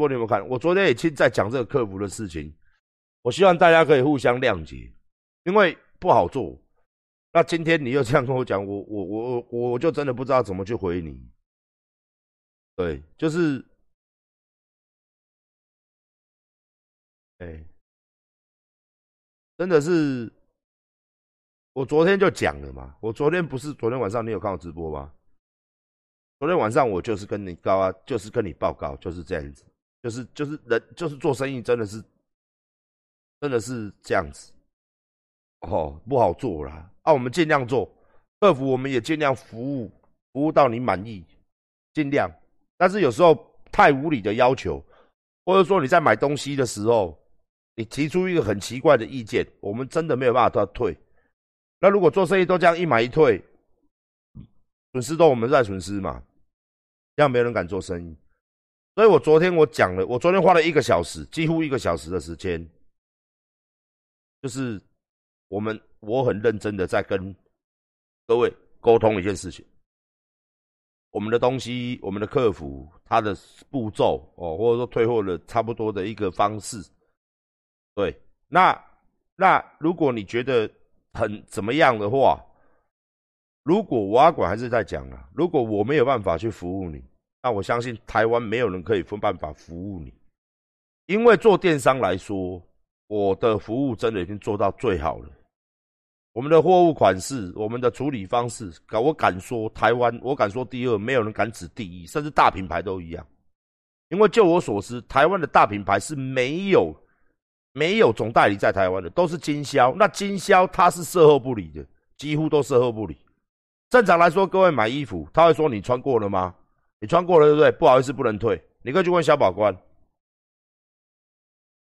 播你有没有看？我昨天也亲在讲这个客服的事情，我希望大家可以互相谅解，因为不好做。那今天你又这样跟我讲，我我我我我就真的不知道怎么去回你。对，就是，哎，真的是，我昨天就讲了嘛。我昨天不是昨天晚上你有看我直播吗？昨天晚上我就是跟你告啊，就是跟你报告，就是这样子，就是就是人就是做生意真的是，真的是这样子，哦，不好做啦。啊，我们尽量做客服，我们也尽量服务，服务到你满意，尽量。但是有时候太无理的要求，或者说你在买东西的时候，你提出一个很奇怪的意见，我们真的没有办法退。那如果做生意都这样一买一退，损失都我们在损失嘛？这样没人敢做生意。所以我昨天我讲了，我昨天花了一个小时，几乎一个小时的时间，就是我们我很认真的在跟各位沟通一件事情。我们的东西，我们的客服，他的步骤哦，或者说退货的差不多的一个方式，对，那那如果你觉得很怎么样的话，如果我阿管还是在讲啊，如果我没有办法去服务你，那我相信台湾没有人可以分办法服务你，因为做电商来说，我的服务真的已经做到最好了。我们的货物款式，我们的处理方式，我敢说，台湾我敢说第二，没有人敢指第一，甚至大品牌都一样。因为就我所知，台湾的大品牌是没有没有总代理在台湾的，都是经销。那经销它是售后不理的，几乎都售后不理。正常来说，各位买衣服，他会说你穿过了吗？你穿过了对不对？不好意思，不能退。你可以去问小保官，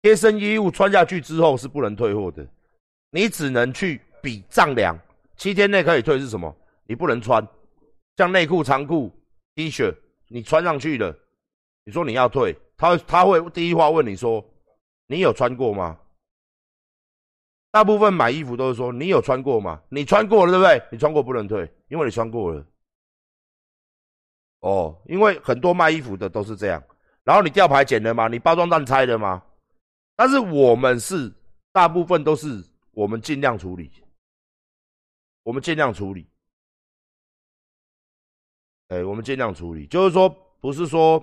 贴身衣物穿下去之后是不能退货的，你只能去。比丈量，七天内可以退是什么？你不能穿，像内裤、长裤、T 恤，你穿上去了，你说你要退，他他会第一话问你说，你有穿过吗？大部分买衣服都是说你有穿过吗？你穿过了对不对？你穿过不能退，因为你穿过了。哦，因为很多卖衣服的都是这样，然后你吊牌剪了吗？你包装袋拆了吗？但是我们是大部分都是我们尽量处理。我们尽量处理，哎，我们尽量处理，就是说，不是说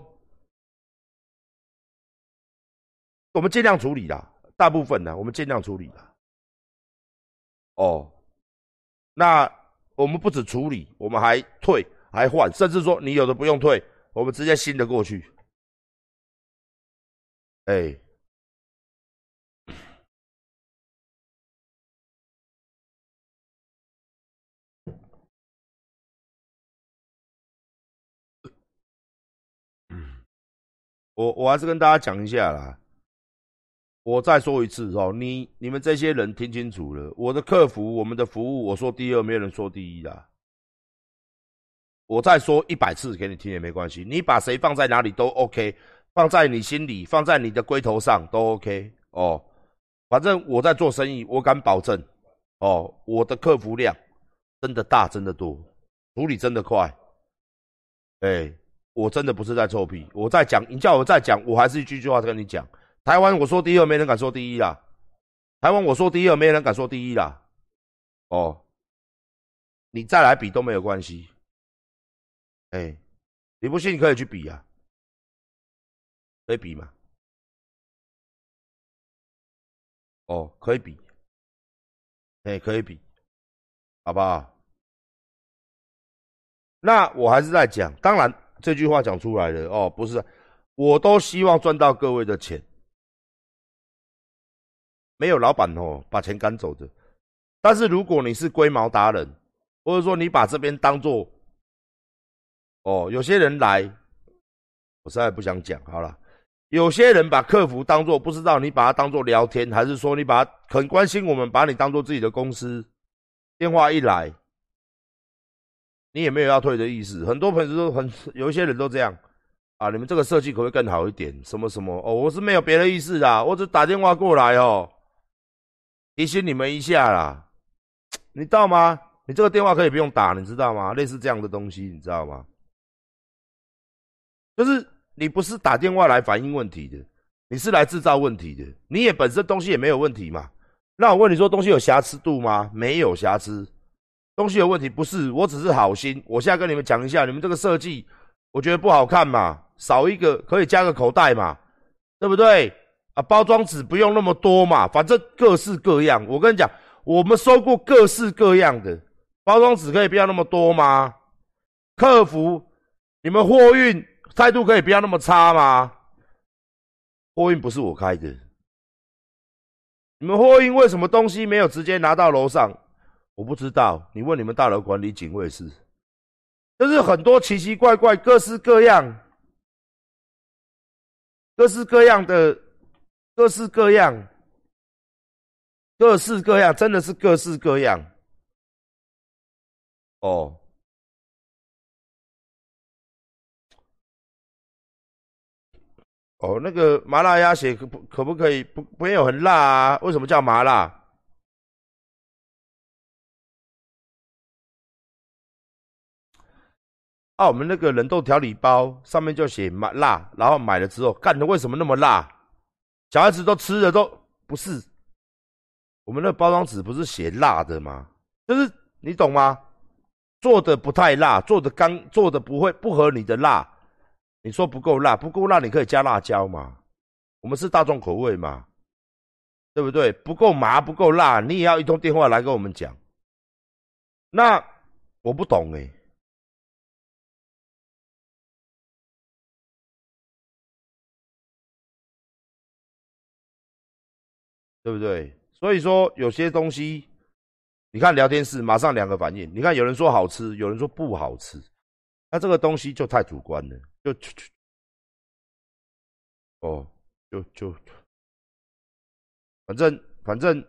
我们尽量处理啦，大部分的我们尽量处理啦。哦，那我们不止处理，我们还退，还换，甚至说你有的不用退，我们直接新的过去，哎。我我还是跟大家讲一下啦，我再说一次哦，你你们这些人听清楚了，我的客服，我们的服务，我说第二，没有人说第一啦。我再说一百次给你听也没关系，你把谁放在哪里都 OK，放在你心里，放在你的龟头上都 OK 哦。反正我在做生意，我敢保证哦，我的客服量真的大，真的多，处理真的快，哎。我真的不是在臭屁，我在讲，你叫我再讲，我还是一句句话跟你讲。台湾我说第二，没人敢说第一啦。台湾我说第二，没人敢说第一啦。哦，你再来比都没有关系。哎，你不信你可以去比啊，可以比吗？哦，可以比，哎，可以比，好不好？那我还是在讲，当然。这句话讲出来的哦，不是，我都希望赚到各位的钱，没有老板哦把钱赶走的。但是如果你是龟毛达人，或者说你把这边当做，哦，有些人来，我实在不想讲好了。有些人把客服当做不知道你把它当做聊天，还是说你把很关心我们，把你当做自己的公司，电话一来。你也没有要退的意思，很多朋友都很有一些人都这样啊，你们这个设计可不可以更好一点？什么什么哦，我是没有别的意思的，我只打电话过来哦，提醒你们一下啦，你知道吗？你这个电话可以不用打，你知道吗？类似这样的东西，你知道吗？就是你不是打电话来反映问题的，你是来制造问题的。你也本身东西也没有问题嘛。那我问你说，东西有瑕疵度吗？没有瑕疵。东西有问题不是，我只是好心。我现在跟你们讲一下，你们这个设计，我觉得不好看嘛，少一个可以加个口袋嘛，对不对？啊，包装纸不用那么多嘛，反正各式各样。我跟你讲，我们收过各式各样的包装纸，可以不要那么多吗？客服，你们货运态度可以不要那么差吗？货运不是我开的。你们货运为什么东西没有直接拿到楼上？我不知道，你问你们大楼管理警卫室，就是很多奇奇怪怪、各式各样、各式各样的、各式各样、各式各样，真的是各式各样。哦，哦，那个麻辣鸭血可不可不可以不没有很辣啊？为什么叫麻辣？啊，我们那个冷冻调理包上面就写麻辣，然后买了之后，干的为什么那么辣？小孩子都吃的都不是。我们那包装纸不是写辣的吗？就是你懂吗？做的不太辣，做的刚做的不会不合你的辣。你说不够辣，不够辣，你可以加辣椒嘛？我们是大众口味嘛，对不对？不够麻，不够辣，你也要一通电话来跟我们讲。那我不懂哎，对不对？所以说有些东西，你看聊天室马上两个反应，你看有人说好吃，有人说不好吃，那这个东西就太主观了。就就就哦，就就，反正反正，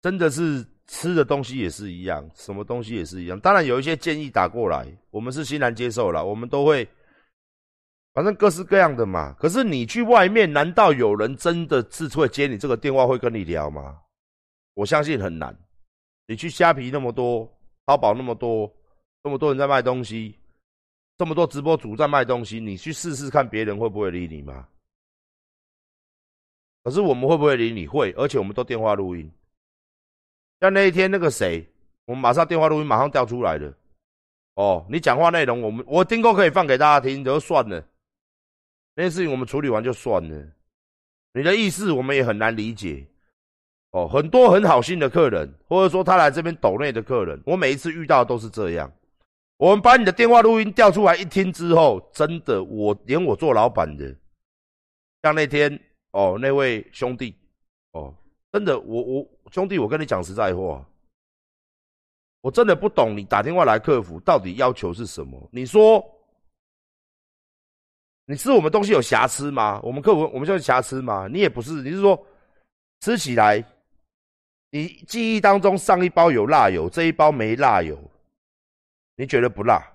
真的是吃的东西也是一样，什么东西也是一样。当然有一些建议打过来，我们是欣然接受了，我们都会，反正各式各样的嘛。可是你去外面，难道有人真的是会接你这个电话，会跟你聊吗？我相信很难。你去虾皮那么多，淘宝那么多。这么多人在卖东西，这么多直播主在卖东西，你去试试看，别人会不会理你吗？可是我们会不会理你？会，而且我们都电话录音。像那一天那个谁，我们马上电话录音，马上调出来的。哦，你讲话内容，我们我听过可以放给大家听，就算了。那件事情我们处理完就算了。你的意思我们也很难理解。哦，很多很好心的客人，或者说他来这边抖内的客人，我每一次遇到都是这样。我们把你的电话录音调出来一听之后，真的，我连我做老板的，像那天哦，那位兄弟哦，真的，我我兄弟，我跟你讲实在话，我真的不懂你打电话来客服到底要求是什么？你说你吃我们东西有瑕疵吗？我们客服我们叫瑕疵吗？你也不是，你是说吃起来，你记忆当中上一包有辣油，这一包没辣油。你觉得不辣？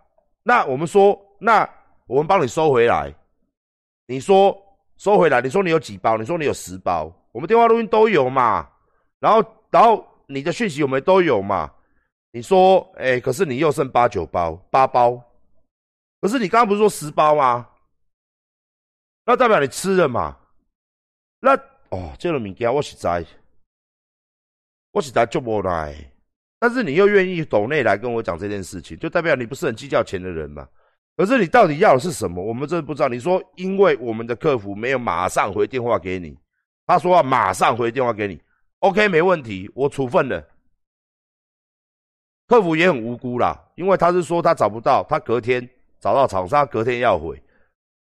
那我们说，那我们帮你收回来。你说收回来，你说你有几包？你说你有十包，我们电话录音都有嘛？然后，然后你的讯息我们都有嘛？你说，哎，可是你又剩八九包，八包。可是你刚刚不是说十包吗？那代表你吃了嘛？那哦，这个物件我实在，我实在做不来。但是你又愿意抖内来跟我讲这件事情，就代表你不是很计较钱的人嘛？可是你到底要的是什么？我们真的不知道。你说因为我们的客服没有马上回电话给你，他说要马上回电话给你，OK，没问题，我处分了。客服也很无辜啦，因为他是说他找不到，他隔天找到厂商，隔天要回。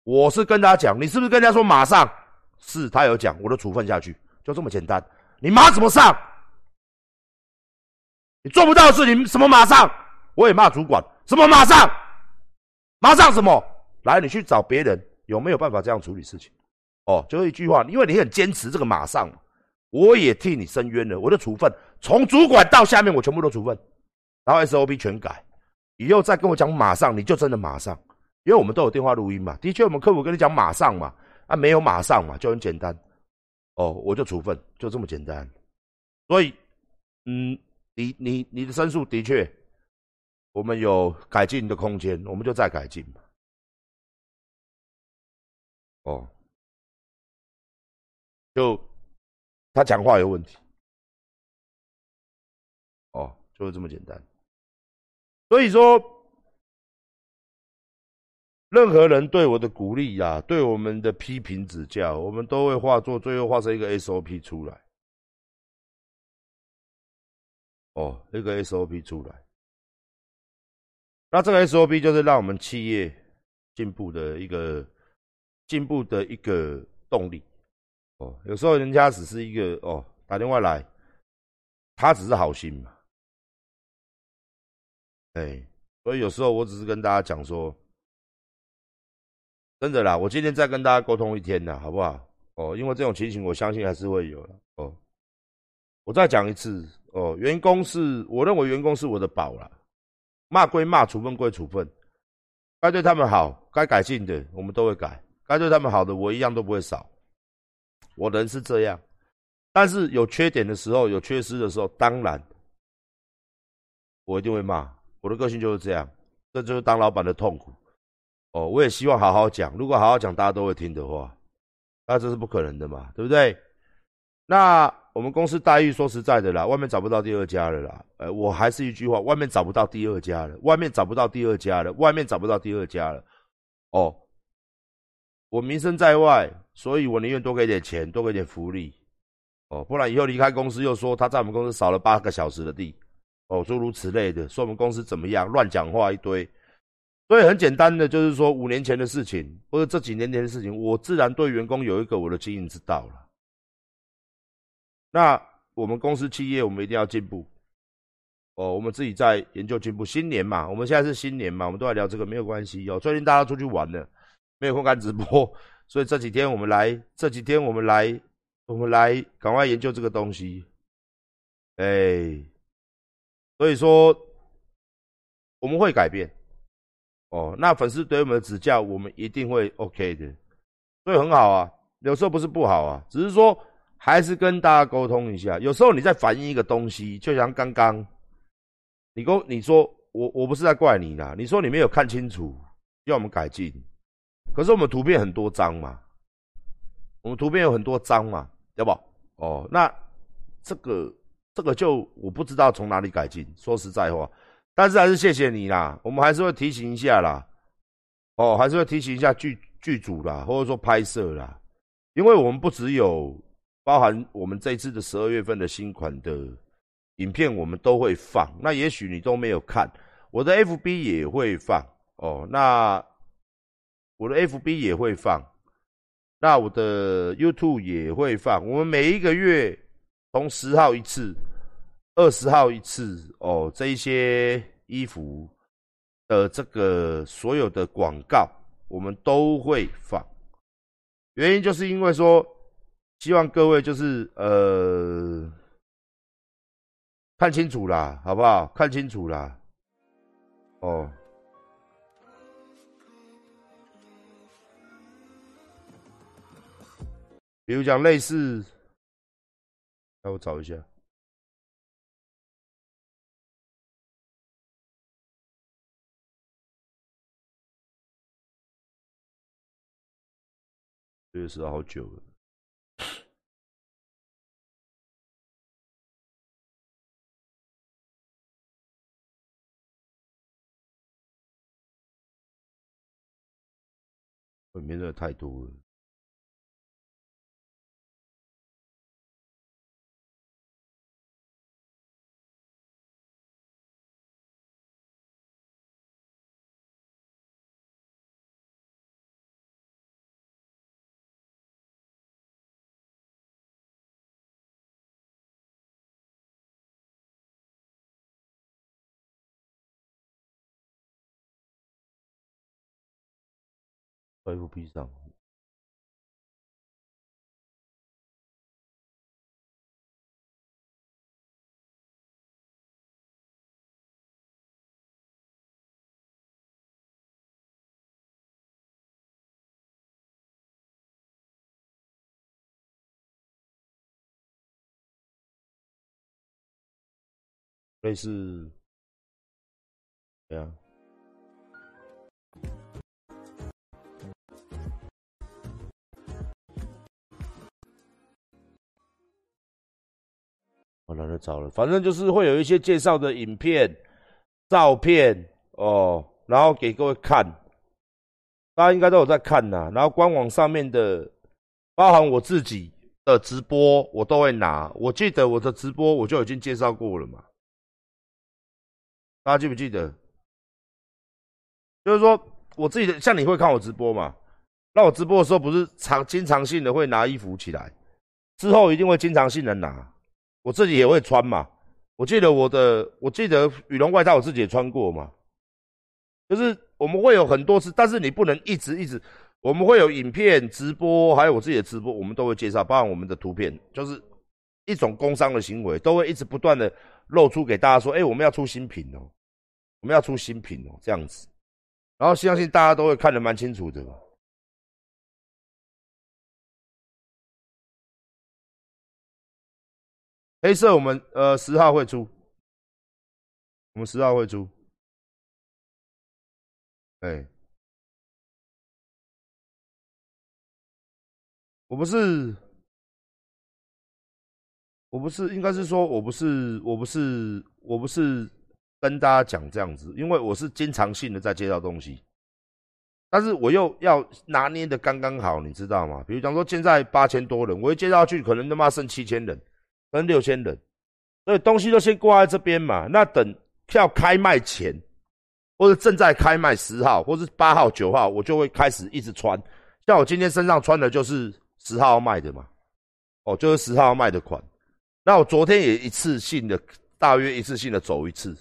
我是跟他讲，你是不是跟人家说马上？是他有讲，我都处分下去，就这么简单。你马怎么上？你做不到的事情，什么马上？我也骂主管，什么马上？马上什么？来，你去找别人，有没有办法这样处理事情？哦，就一句话，因为你很坚持这个马上，我也替你伸冤了，我的处分从主管到下面我全部都处分，然后 SOP 全改，以后再跟我讲马上，你就真的马上，因为我们都有电话录音嘛，的确我们客服跟你讲马上嘛，啊没有马上嘛，就很简单，哦，我就处分，就这么简单，所以，嗯。你你你的申诉的确我们有改进的空间，我们就再改进嘛。哦，就他讲话有问题，哦，就是这么简单。所以说，任何人对我的鼓励呀，对我们的批评指教，我们都会化作最后化成一个 SOP 出来。哦，一个 SOP 出来，那这个 SOP 就是让我们企业进步的一个进步的一个动力。哦，有时候人家只是一个哦打电话来，他只是好心嘛。哎，所以有时候我只是跟大家讲说，真的啦，我今天再跟大家沟通一天啦，好不好？哦，因为这种情形，我相信还是会有的。哦，我再讲一次。哦，员工是我认为员工是我的宝了，骂归骂，处分归处分，该对他们好，该改进的我们都会改，该对他们好的我一样都不会少。我人是这样，但是有缺点的时候，有缺失的时候，当然我一定会骂。我的个性就是这样，这就是当老板的痛苦。哦，我也希望好好讲，如果好好讲大家都会听的话，那这是不可能的嘛，对不对？那。我们公司待遇说实在的啦，外面找不到第二家了啦。呃，我还是一句话，外面找不到第二家了，外面找不到第二家了，外面找不到第二家了。哦，我名声在外，所以我宁愿多给点钱，多给点福利。哦，不然以后离开公司又说他在我们公司少了八个小时的地。哦，诸如此类的，说我们公司怎么样，乱讲话一堆。所以很简单的就是说，五年前的事情，或者这几年前的事情，我自然对员工有一个我的经营之道了。那我们公司企业，我们一定要进步哦。我们自己在研究进步。新年嘛，我们现在是新年嘛，我们都在聊这个，没有关系哦。最近大家出去玩了，没有空看直播，所以这几天我们来，这几天我们来，我们来赶快研究这个东西。哎，所以说我们会改变哦。那粉丝对我们的指教，我们一定会 OK 的，所以很好啊。有时候不是不好啊，只是说。还是跟大家沟通一下，有时候你在反映一个东西，就像刚刚你跟你说我我不是在怪你啦，你说你没有看清楚，要我们改进，可是我们图片很多张嘛，我们图片有很多张嘛，对不？哦，那这个这个就我不知道从哪里改进，说实在话，但是还是谢谢你啦，我们还是会提醒一下啦，哦，还是会提醒一下剧剧组啦，或者说拍摄啦，因为我们不只有。包含我们这次的十二月份的新款的影片，我们都会放。那也许你都没有看，我的 FB 也会放哦。那我的 FB 也会放，那我的 YouTube 也会放。我们每一个月从十号一次，二十号一次哦。这一些衣服的这个所有的广告，我们都会放。原因就是因为说。希望各位就是呃看清楚啦，好不好？看清楚啦，哦。比如讲类似，让我找一下，这个是好久了。因为太多了，F B 上，类似对啊。我懒得找了，反正就是会有一些介绍的影片、照片哦，然后给各位看，大家应该都有在看呐。然后官网上面的，包含我自己的直播，我都会拿。我记得我的直播我就已经介绍过了嘛，大家记不记得？就是说我自己的，像你会看我直播嘛？那我直播的时候不是常经常性的会拿衣服起来，之后一定会经常性的拿。我自己也会穿嘛，我记得我的，我记得羽绒外套我自己也穿过嘛，就是我们会有很多次，但是你不能一直一直，我们会有影片直播，还有我自己的直播，我们都会介绍，包含我们的图片，就是一种工商的行为，都会一直不断的露出给大家说，哎，我们要出新品哦，我们要出新品哦，这样子，然后相信大家都会看得蛮清楚的。黑色我们呃十号会出，我们十号会出，哎，我不是，我不是，应该是说我不是，我不是，我不是跟大家讲这样子，因为我是经常性的在介绍东西，但是我又要拿捏的刚刚好，你知道吗？比如讲说现在八千多人，我一介绍去，可能他妈剩七千人。跟六千人，所以东西都先挂在这边嘛。那等票开卖前，或者正在开卖十号，或是八号、九号，我就会开始一直穿。像我今天身上穿的就是十号卖的嘛，哦，就是十号卖的款。那我昨天也一次性的，大约一次性的走一次，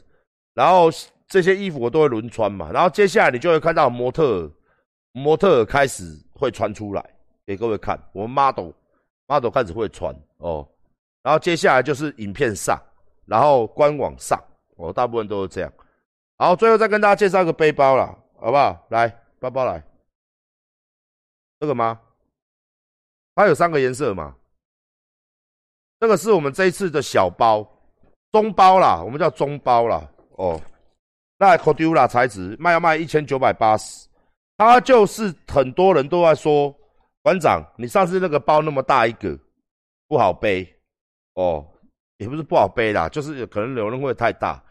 然后这些衣服我都会轮穿嘛。然后接下来你就会看到模特，模特开始会穿出来给各位看。我们 model，model 开始会穿哦。然后接下来就是影片上，然后官网上，我大部分都是这样。好，最后再跟大家介绍一个背包了，好不好？来，包包来，这个吗？它有三个颜色嘛？这个是我们这一次的小包、中包啦，我们叫中包啦。哦，那 c o d u l a 材质卖要卖一千九百八十，它就是很多人都在说，馆长，你上次那个包那么大一个，不好背。哦，也不是不好背啦，就是可能流量会太大，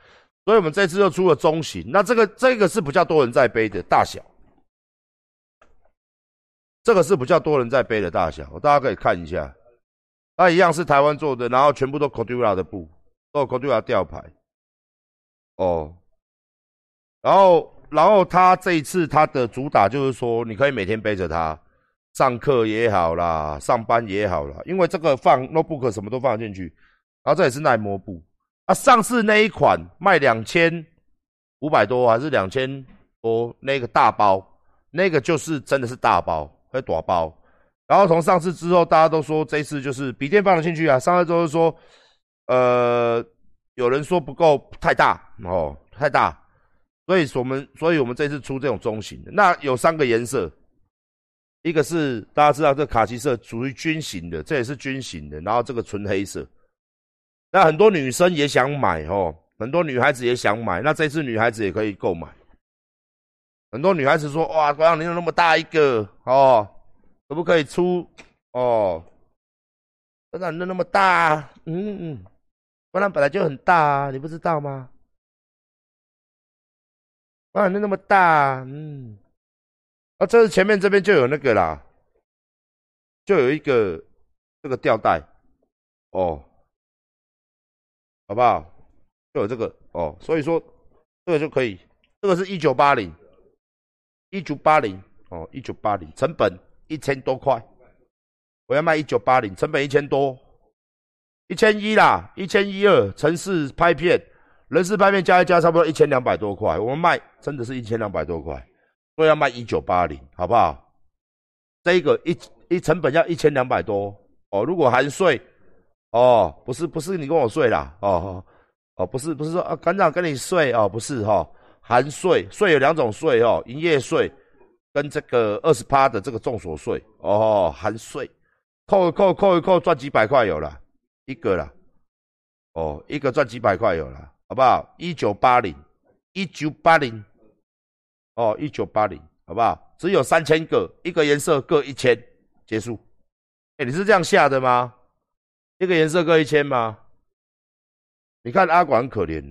所以我们这次又出了中型。那这个这个是比较多人在背的大小，这个是比较多人在背的大小，大家可以看一下。它一样是台湾做的，然后全部都 Cordura 的布，都 Cordura 吊牌。哦，然后然后它这一次它的主打就是说，你可以每天背着它。上课也好啦，上班也好啦，因为这个放 notebook 什么都放得进去，然后这也是耐磨布。啊，上次那一款卖两千五百多还是两千多，那个大包，那个就是真的是大包，会短包。然后从上次之后，大家都说这次就是笔电放得进去啊。上次就是说，呃，有人说不够太大哦，太大，所以我们所以我们这次出这种中型的，那有三个颜色。一个是大家知道，这卡其色属于军型的，这也是军型的。然后这个纯黑色，那很多女生也想买哦，很多女孩子也想买。那这次女孩子也可以购买。很多女孩子说：“哇，国阳你有那么大一个哦，可不可以出哦？国阳你那么大，嗯嗯，国阳本来就很大，你不知道吗？国阳你那么大，嗯。”啊，这是前面这边就有那个啦，就有一个这个吊带，哦，好不好？就有这个哦，所以说这个就可以，这个是一九八零，一九八零哦，一九八零，成本一千多块，我要卖一九八零，成本一千多，一千一啦，一千一二，城市拍片，人事拍片加一加，差不多一千两百多块，我们卖真的是一千两百多块。都要卖一九八零，好不好？这一个一一成本要一千两百多哦。如果含税哦，不是不是你跟我税啦哦哦，不是不是说啊，馆长跟你税哦，不是哈，含税税有两种税哦，营业税跟这个二十八的这个重所税哦，含税扣一扣扣一扣赚几百块有了一个了哦，一个赚几百块有了，好不好？一九八零。一九八零，哦，一九八零，好不好？只有三千个，一个颜色各一千，结束。哎，你是这样下的吗？一个颜色各一千吗？你看阿管很可怜，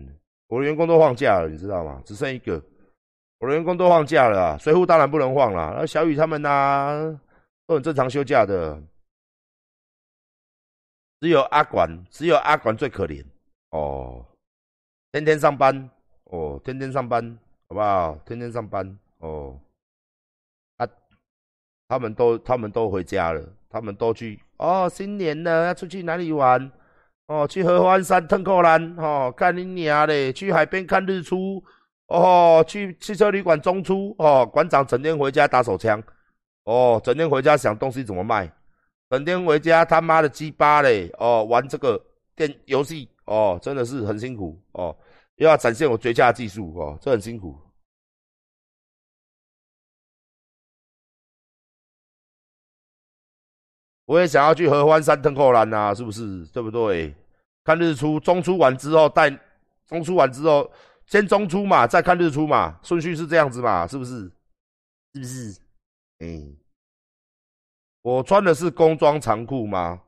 我的员工都放假了，你知道吗？只剩一个，我的员工都放假了，水户当然不能放了。那小雨他们呐，都很正常休假的。只有阿管，只有阿管最可怜哦，天天上班哦，天天上班，好不好？天天上班哦，啊，他们都他们都回家了，他们都去哦，新年了要出去哪里玩？哦，去合欢山、腾扣兰，哦，看你娘嘞，去海边看日出，哦，去汽车旅馆中出，哦，馆长整天回家打手枪，哦，整天回家想东西怎么卖。整天回家他妈的鸡巴嘞哦，玩这个电游戏哦，真的是很辛苦哦，又要展现我绝佳技术哦，这很辛苦。我也想要去合欢山登扣兰呐，是不是？对不对？看日出，中出完之后带中出完之后，先中出嘛，再看日出嘛，顺序是这样子嘛，是不是？是不是？嗯。我穿的是工装长裤吗？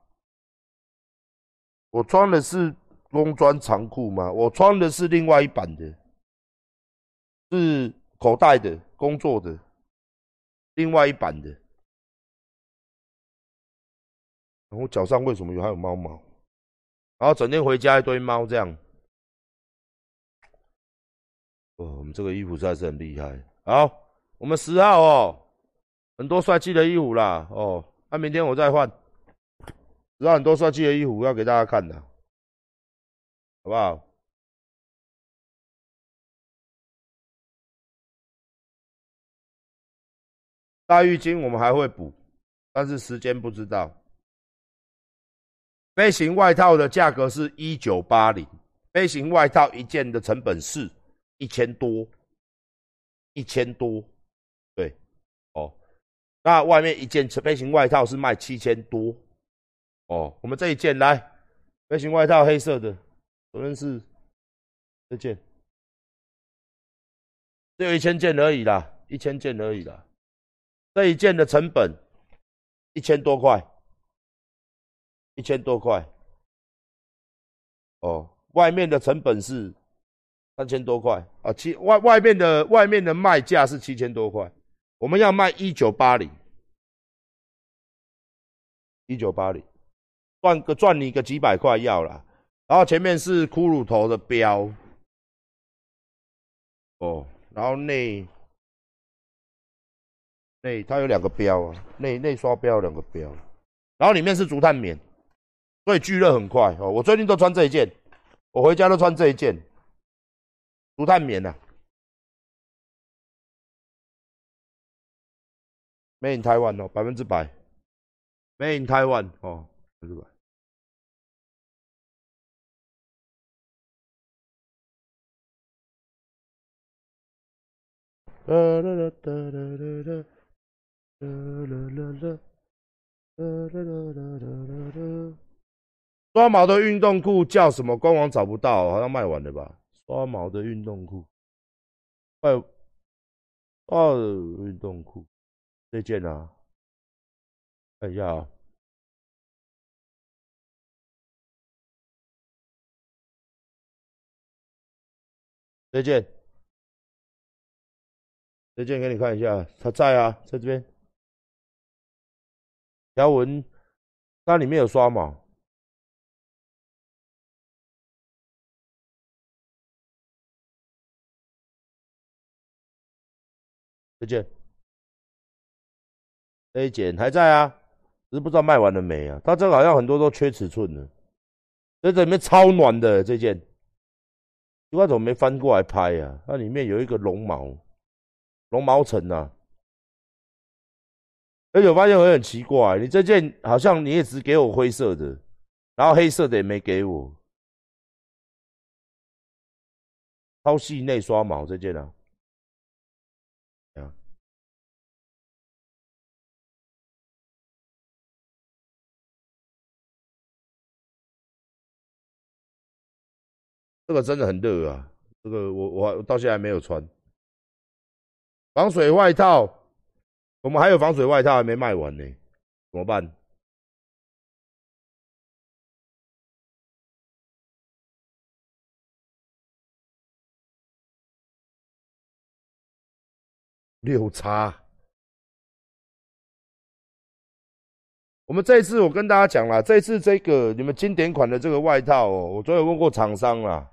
我穿的是工装长裤吗？我穿的是另外一版的，是口袋的工作的，另外一版的。然后脚上为什么有还有猫毛？然后整天回家一堆猫这样。哦，我们这个衣服实在是很厉害。好，我们十号哦。很多帅气的衣服啦，哦，那明天我再换，有很多帅气的衣服要给大家看的，不好？大浴巾我们还会补，但是时间不知道。飞行外套的价格是一九八零，飞行外套一件的成本是一千多，一千多，对，哦。那外面一件飞行外套是卖七千多，哦，我们这一件来，飞行外套黑色的，昨天是这件，只有一千件而已啦，一千件而已啦，这一件的成本一千多块，一千多块，哦，外面的成本是三千多块啊，七外外面的外面的卖价是七千多块。我们要卖一九八零，一九八零，赚个赚你个几百块要了。然后前面是骷髅头的标，哦，然后内内它有两个标啊，内内刷标两个标，然后里面是竹炭棉，所以聚热很快哦。我最近都穿这一件，我回家都穿这一件，竹炭棉呐。Made in Taiwan 哦，百分之百。Made in Taiwan 哦，百分之百。啦啦啦啦啦啦啦啦啦啦啦啦啦啦。刷毛的运动裤叫什么？官网找不到，好像卖完了吧？刷毛的运动裤，哎，哦，运动裤。这件啊，看一下啊，这件，这件给你看一下，它在啊，在这边，条纹，它里面有刷毛，这件。这一件还在啊，只是不知道卖完了没啊。它这好像很多都缺尺寸的，这里面超暖的这件，奇怪怎么没翻过来拍啊？它里面有一个绒毛，绒毛层呐。而且我发现我很奇怪，你这件好像你也只给我灰色的，然后黑色的也没给我，超细内刷毛这件啊。这个真的很热啊！这个我我到现在还没有穿防水外套，我们还有防水外套还没卖完呢，怎么办？六叉，我们这一次我跟大家讲了，这一次这个你们经典款的这个外套哦，我昨天问过厂商啦，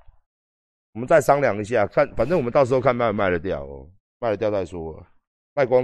我们再商量一下，看反正我们到时候看卖不卖得掉哦，卖了掉再说，卖光。